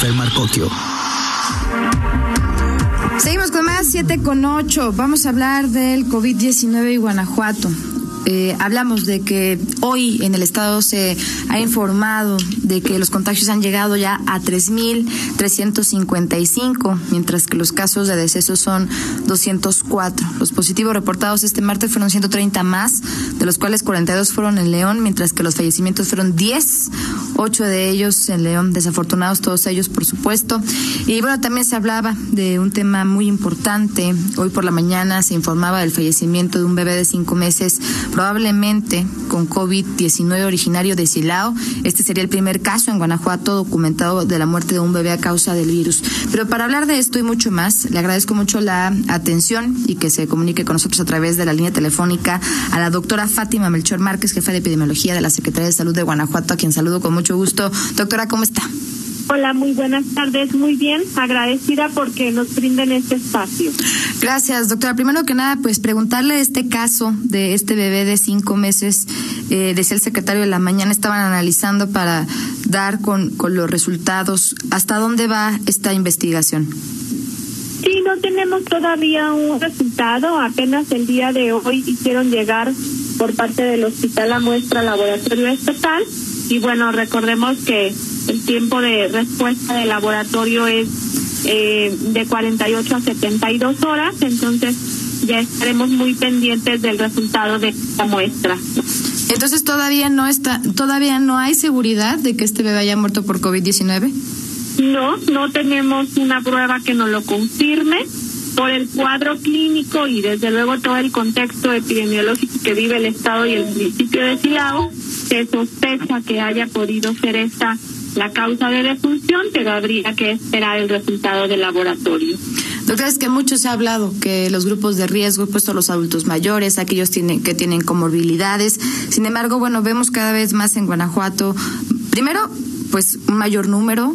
Jennifer Marcocchio. Seguimos con más 7 con 8. Vamos a hablar del COVID-19 y Guanajuato. Eh, hablamos de que hoy en el estado se ha informado de que los contagios han llegado ya a 3.355, mientras que los casos de deceso son 204. Los positivos reportados este martes fueron 130 más, de los cuales 42 fueron en León, mientras que los fallecimientos fueron 10, 8 de ellos en León, desafortunados todos ellos, por supuesto. Y bueno, también se hablaba de un tema muy importante. Hoy por la mañana se informaba del fallecimiento de un bebé de cinco meses probablemente con COVID-19 originario de Silao. Este sería el primer caso en Guanajuato documentado de la muerte de un bebé a causa del virus. Pero para hablar de esto y mucho más, le agradezco mucho la atención y que se comunique con nosotros a través de la línea telefónica a la doctora Fátima Melchor Márquez, jefa de epidemiología de la Secretaría de Salud de Guanajuato, a quien saludo con mucho gusto. Doctora, ¿cómo está? Hola, muy buenas tardes. Muy bien, agradecida porque nos brinden este espacio. Gracias, doctora. Primero que nada, pues preguntarle este caso de este bebé de cinco meses, eh, decía el secretario de la mañana, estaban analizando para dar con, con los resultados. ¿Hasta dónde va esta investigación? Sí, no tenemos todavía un resultado. Apenas el día de hoy hicieron llegar por parte del hospital la muestra laboratorio estatal. Y bueno, recordemos que el tiempo de respuesta del laboratorio es eh, de 48 a 72 horas, entonces ya estaremos muy pendientes del resultado de esta muestra. Entonces todavía no está, todavía no hay seguridad de que este bebé haya muerto por COVID-19. No, no tenemos una prueba que nos lo confirme por el cuadro clínico y desde luego todo el contexto epidemiológico que vive el Estado y el municipio de Silao, se sospecha que haya podido ser esta la causa de defunción, pero habría que esperar el resultado del laboratorio. Doctora, es que mucho se ha hablado que los grupos de riesgo, puesto los adultos mayores, aquellos que tienen comorbilidades. Sin embargo, bueno, vemos cada vez más en Guanajuato, primero, pues un mayor número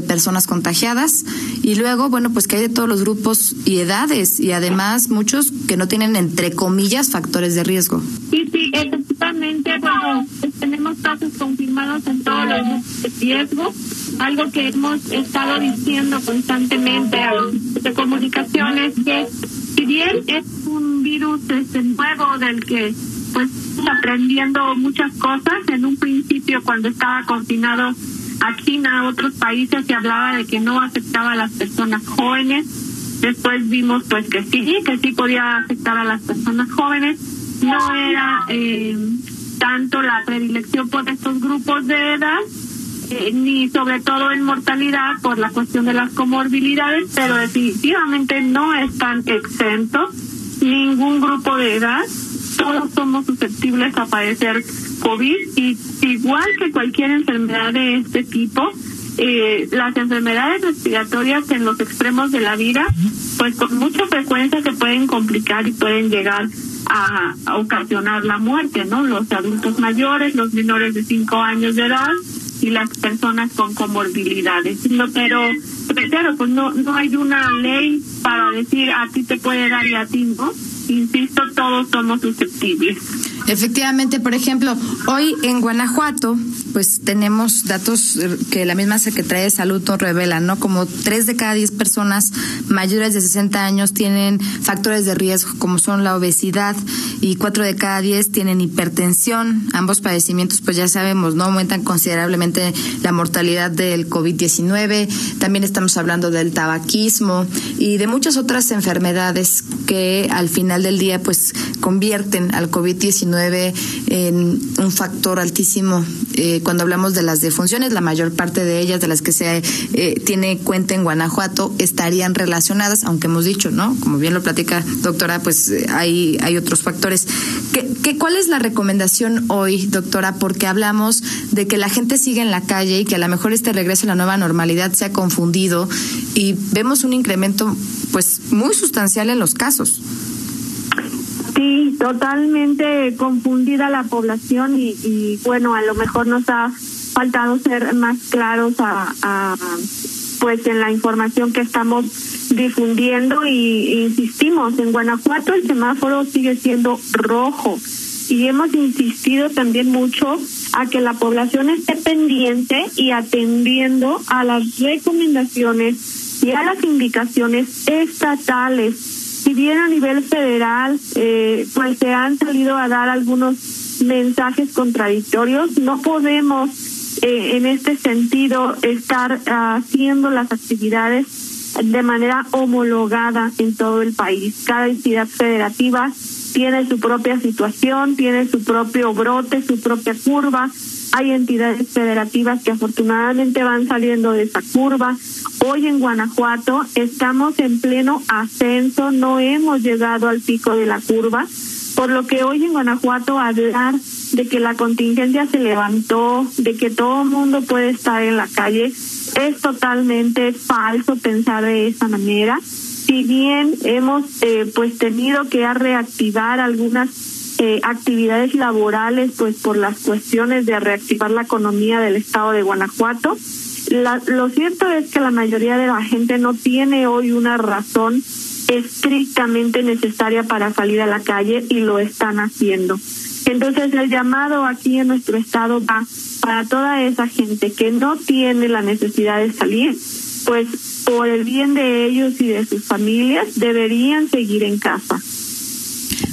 de personas contagiadas y luego, bueno, pues que hay de todos los grupos y edades y además muchos que no tienen, entre comillas, factores de riesgo. Sí, sí, efectivamente, bueno, tenemos casos confirmados en todos los grupos de riesgo, algo que hemos estado diciendo constantemente a los de comunicaciones, que si bien es un virus este, nuevo del que pues aprendiendo muchas cosas, en un principio cuando estaba confinado a China, a otros países, se hablaba de que no afectaba a las personas jóvenes. Después vimos pues que sí, que sí podía afectar a las personas jóvenes. No era eh, tanto la predilección por estos grupos de edad, eh, ni sobre todo en mortalidad por la cuestión de las comorbilidades, pero definitivamente no están exentos ningún grupo de edad. Todos somos susceptibles a padecer COVID y igual que cualquier enfermedad de este tipo, eh, las enfermedades respiratorias en los extremos de la vida, pues con mucha frecuencia se pueden complicar y pueden llegar a, ocasionar la muerte, ¿no? Los adultos mayores, los menores de 5 años de edad y las personas con comorbilidades. No, pero, pero pues no, no hay una ley para decir a ti te puede dar y a ti no. Insisto, todos somos susceptibles. Efectivamente, por ejemplo, hoy en Guanajuato, pues tenemos datos que la misma Secretaría de Salud revela, ¿no? Como tres de cada diez personas mayores de 60 años tienen factores de riesgo, como son la obesidad, y cuatro de cada diez tienen hipertensión. Ambos padecimientos, pues ya sabemos, ¿no? Aumentan considerablemente la mortalidad del COVID-19. También estamos hablando del tabaquismo y de muchas otras enfermedades que al final del día, pues convierten al COVID-19 en un factor altísimo eh, cuando hablamos de las defunciones, la mayor parte de ellas, de las que se eh, tiene cuenta en Guanajuato, estarían relacionadas, aunque hemos dicho, ¿no? Como bien lo platica doctora, pues eh, hay, hay otros factores. ¿Qué, qué, cuál es la recomendación hoy, doctora? Porque hablamos de que la gente sigue en la calle y que a lo mejor este regreso a la nueva normalidad se ha confundido y vemos un incremento pues muy sustancial en los casos. Sí, totalmente confundida la población y, bueno, a lo mejor nos ha faltado ser más claros a pues en la información que estamos difundiendo y insistimos en Guanajuato el semáforo sigue siendo rojo y hemos insistido también mucho a que la población esté pendiente y atendiendo a las recomendaciones y a las indicaciones estatales. Si bien a nivel federal, eh, pues se han salido a dar algunos mensajes contradictorios, no podemos eh, en este sentido estar haciendo las actividades de manera homologada en todo el país. Cada entidad federativa tiene su propia situación, tiene su propio brote, su propia curva. Hay entidades federativas que afortunadamente van saliendo de esa curva. Hoy en Guanajuato estamos en pleno ascenso, no hemos llegado al pico de la curva, por lo que hoy en Guanajuato hablar de que la contingencia se levantó, de que todo mundo puede estar en la calle, es totalmente falso pensar de esa manera. Si bien hemos eh, pues tenido que reactivar algunas eh, actividades laborales pues por las cuestiones de reactivar la economía del estado de Guanajuato, lo cierto es que la mayoría de la gente no tiene hoy una razón estrictamente necesaria para salir a la calle y lo están haciendo. Entonces el llamado aquí en nuestro estado va para toda esa gente que no tiene la necesidad de salir, pues por el bien de ellos y de sus familias deberían seguir en casa.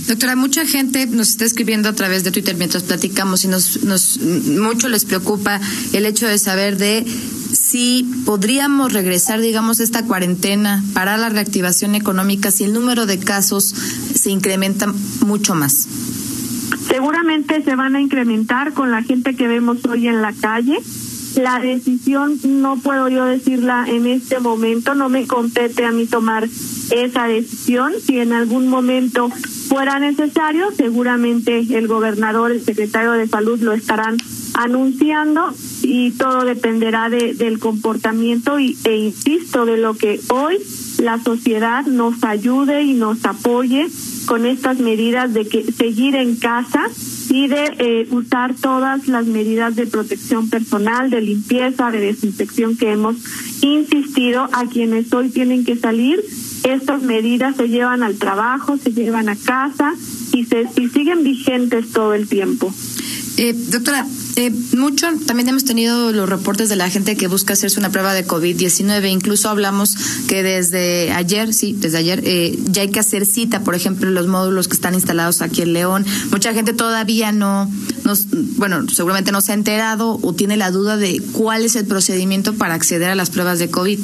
Doctora, mucha gente nos está escribiendo a través de Twitter mientras platicamos y nos, nos mucho les preocupa el hecho de saber de si podríamos regresar, digamos, esta cuarentena para la reactivación económica si el número de casos se incrementa mucho más seguramente se van a incrementar con la gente que vemos hoy en la calle. La decisión no puedo yo decirla en este momento, no me compete a mí tomar esa decisión. Si en algún momento fuera necesario, seguramente el gobernador, el secretario de salud lo estarán anunciando y todo dependerá de, del comportamiento y, e insisto de lo que hoy la sociedad nos ayude y nos apoye con estas medidas de que seguir en casa y de eh, usar todas las medidas de protección personal, de limpieza, de desinfección que hemos insistido a quienes hoy tienen que salir. Estas medidas se llevan al trabajo, se llevan a casa y, se, y siguen vigentes todo el tiempo. Eh, doctora, eh, mucho también hemos tenido los reportes de la gente que busca hacerse una prueba de COVID-19. Incluso hablamos que desde ayer, sí, desde ayer, eh, ya hay que hacer cita, por ejemplo, los módulos que están instalados aquí en León. Mucha gente todavía no, nos, bueno, seguramente no se ha enterado o tiene la duda de cuál es el procedimiento para acceder a las pruebas de COVID.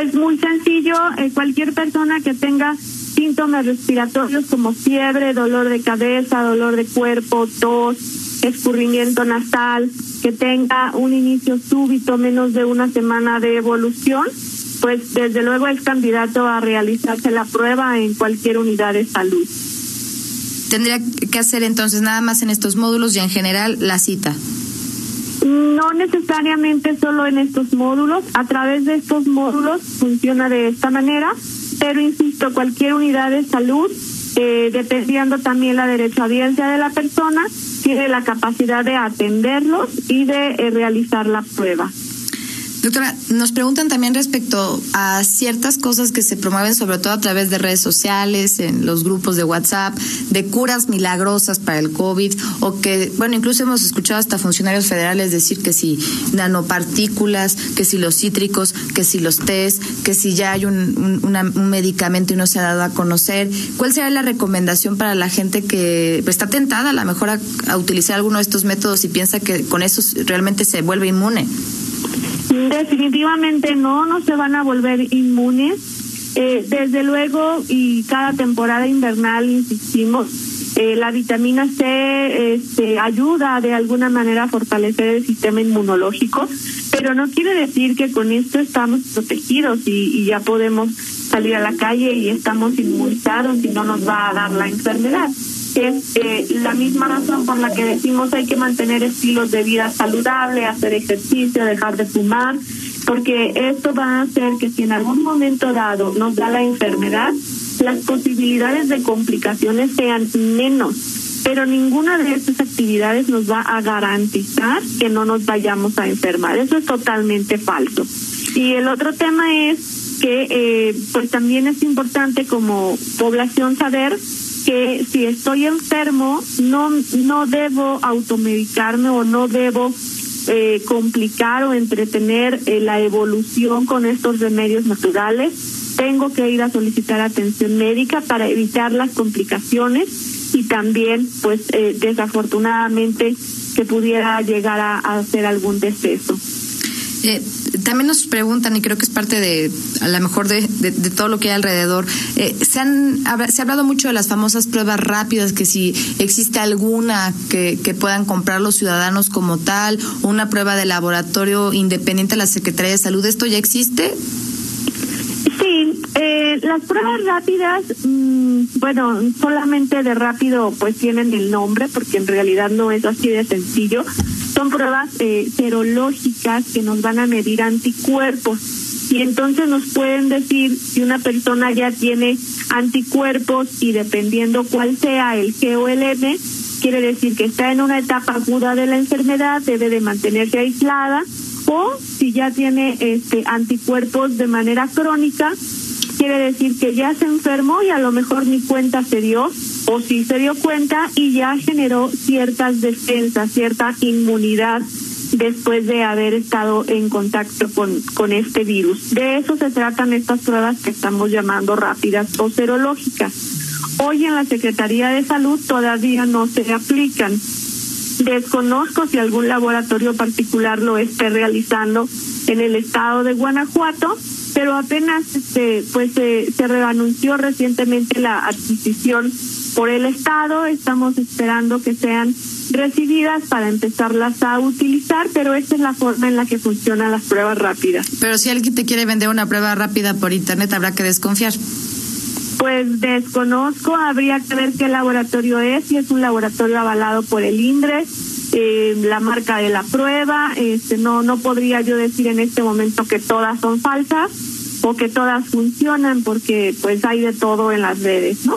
Pues muy sencillo, eh, cualquier persona que tenga síntomas respiratorios como fiebre, dolor de cabeza, dolor de cuerpo, tos, escurrimiento nasal, que tenga un inicio súbito menos de una semana de evolución, pues desde luego es candidato a realizarse la prueba en cualquier unidad de salud. Tendría que hacer entonces nada más en estos módulos y en general la cita. No necesariamente solo en estos módulos, a través de estos módulos funciona de esta manera pero insisto, cualquier unidad de salud, eh, dependiendo también la audiencia de la persona, tiene la capacidad de atenderlos y de eh, realizar la prueba. Doctora, nos preguntan también respecto a ciertas cosas que se promueven, sobre todo a través de redes sociales, en los grupos de WhatsApp, de curas milagrosas para el COVID, o que, bueno, incluso hemos escuchado hasta funcionarios federales decir que si nanopartículas, que si los cítricos, que si los test, que si ya hay un, un medicamento y no se ha dado a conocer. ¿Cuál sería la recomendación para la gente que está tentada a lo mejor a, a utilizar alguno de estos métodos y piensa que con eso realmente se vuelve inmune? Definitivamente no, no se van a volver inmunes. Eh, desde luego, y cada temporada invernal, insistimos, eh, la vitamina C este, ayuda de alguna manera a fortalecer el sistema inmunológico, pero no quiere decir que con esto estamos protegidos y, y ya podemos salir a la calle y estamos inmunizados y no nos va a dar la enfermedad es eh, la misma razón por la que decimos hay que mantener estilos de vida saludable, hacer ejercicio, dejar de fumar, porque esto va a hacer que si en algún momento dado nos da la enfermedad, las posibilidades de complicaciones sean menos. Pero ninguna de estas actividades nos va a garantizar que no nos vayamos a enfermar. Eso es totalmente falso. Y el otro tema es que eh, pues también es importante como población saber que si estoy enfermo no no debo automedicarme o no debo eh, complicar o entretener eh, la evolución con estos remedios naturales. Tengo que ir a solicitar atención médica para evitar las complicaciones y también, pues, eh, desafortunadamente, que pudiera llegar a, a hacer algún deceso. Eh, también nos preguntan, y creo que es parte de, a lo mejor, de, de, todo lo que hay alrededor, eh, se, han, se ha hablado mucho de las famosas pruebas rápidas, que si existe alguna que, que puedan comprar los ciudadanos como tal, una prueba de laboratorio independiente de la Secretaría de Salud, ¿esto ya existe? Sí, eh, las pruebas rápidas, mmm, bueno, solamente de rápido pues tienen el nombre, porque en realidad no es así de sencillo son pruebas eh, serológicas que nos van a medir anticuerpos. Y entonces nos pueden decir si una persona ya tiene anticuerpos y dependiendo cuál sea el G o el M, quiere decir que está en una etapa aguda de la enfermedad, debe de mantenerse aislada o si ya tiene este anticuerpos de manera crónica, quiere decir que ya se enfermó y a lo mejor ni cuenta se dio o si se dio cuenta y ya generó ciertas defensas, cierta inmunidad después de haber estado en contacto con, con este virus. De eso se tratan estas pruebas que estamos llamando rápidas o serológicas. Hoy en la Secretaría de Salud todavía no se aplican. Desconozco si algún laboratorio particular lo esté realizando en el estado de Guanajuato, pero apenas este, pues se, se reanunció recientemente la adquisición por el Estado. Estamos esperando que sean recibidas para empezarlas a utilizar, pero esta es la forma en la que funcionan las pruebas rápidas. Pero si alguien te quiere vender una prueba rápida por internet, habrá que desconfiar. Pues desconozco, habría que ver qué laboratorio es, si es un laboratorio avalado por el INDRE, eh, la marca de la prueba, este no no podría yo decir en este momento que todas son falsas o que todas funcionan porque pues hay de todo en las redes, ¿no?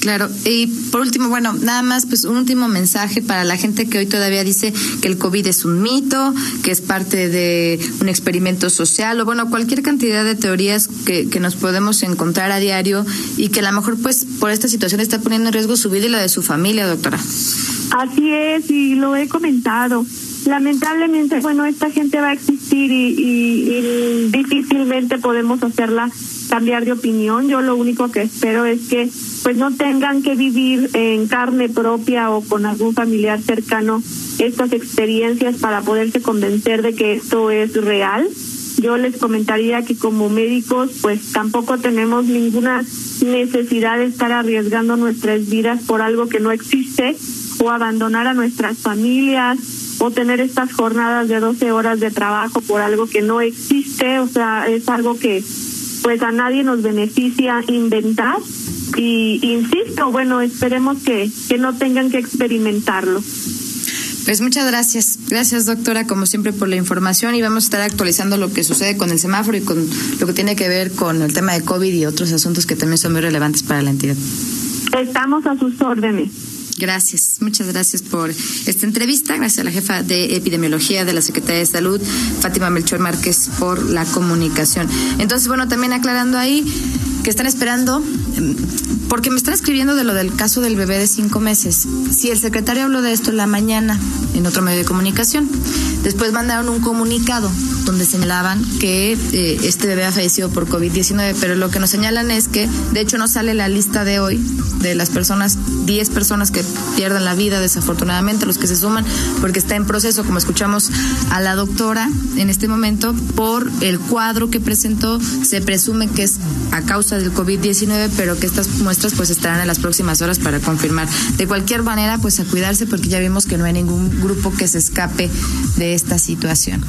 Claro, y por último, bueno, nada más, pues un último mensaje para la gente que hoy todavía dice que el COVID es un mito, que es parte de un experimento social, o bueno, cualquier cantidad de teorías que, que nos podemos encontrar a diario y que a lo mejor, pues, por esta situación está poniendo en riesgo su vida y la de su familia, doctora. Así es, y lo he comentado. Lamentablemente, bueno, esta gente va a existir y, y, difícilmente podemos hacerla cambiar de opinión. Yo lo único que espero es que pues no tengan que vivir en carne propia o con algún familiar cercano estas experiencias para poderse convencer de que esto es real. Yo les comentaría que como médicos pues tampoco tenemos ninguna necesidad de estar arriesgando nuestras vidas por algo que no existe o abandonar a nuestras familias o tener estas jornadas de 12 horas de trabajo por algo que no existe, o sea, es algo que pues a nadie nos beneficia inventar y insisto, bueno, esperemos que, que no tengan que experimentarlo. Pues muchas gracias. Gracias, doctora, como siempre, por la información y vamos a estar actualizando lo que sucede con el semáforo y con lo que tiene que ver con el tema de COVID y otros asuntos que también son muy relevantes para la entidad. Estamos a sus órdenes. Gracias, muchas gracias por esta entrevista. Gracias a la jefa de epidemiología de la Secretaría de Salud, Fátima Melchor Márquez, por la comunicación. Entonces, bueno, también aclarando ahí que están esperando, porque me están escribiendo de lo del caso del bebé de cinco meses. Si el secretario habló de esto la mañana en otro medio de comunicación, después mandaron un comunicado donde señalaban que eh, este bebé ha fallecido por COVID-19, pero lo que nos señalan es que, de hecho, no sale la lista de hoy de las personas, 10 personas que pierdan la vida, desafortunadamente, los que se suman, porque está en proceso, como escuchamos a la doctora en este momento, por el cuadro que presentó, se presume que es a causa del COVID-19, pero que estas muestras pues estarán en las próximas horas para confirmar. De cualquier manera, pues a cuidarse porque ya vimos que no hay ningún grupo que se escape de esta situación.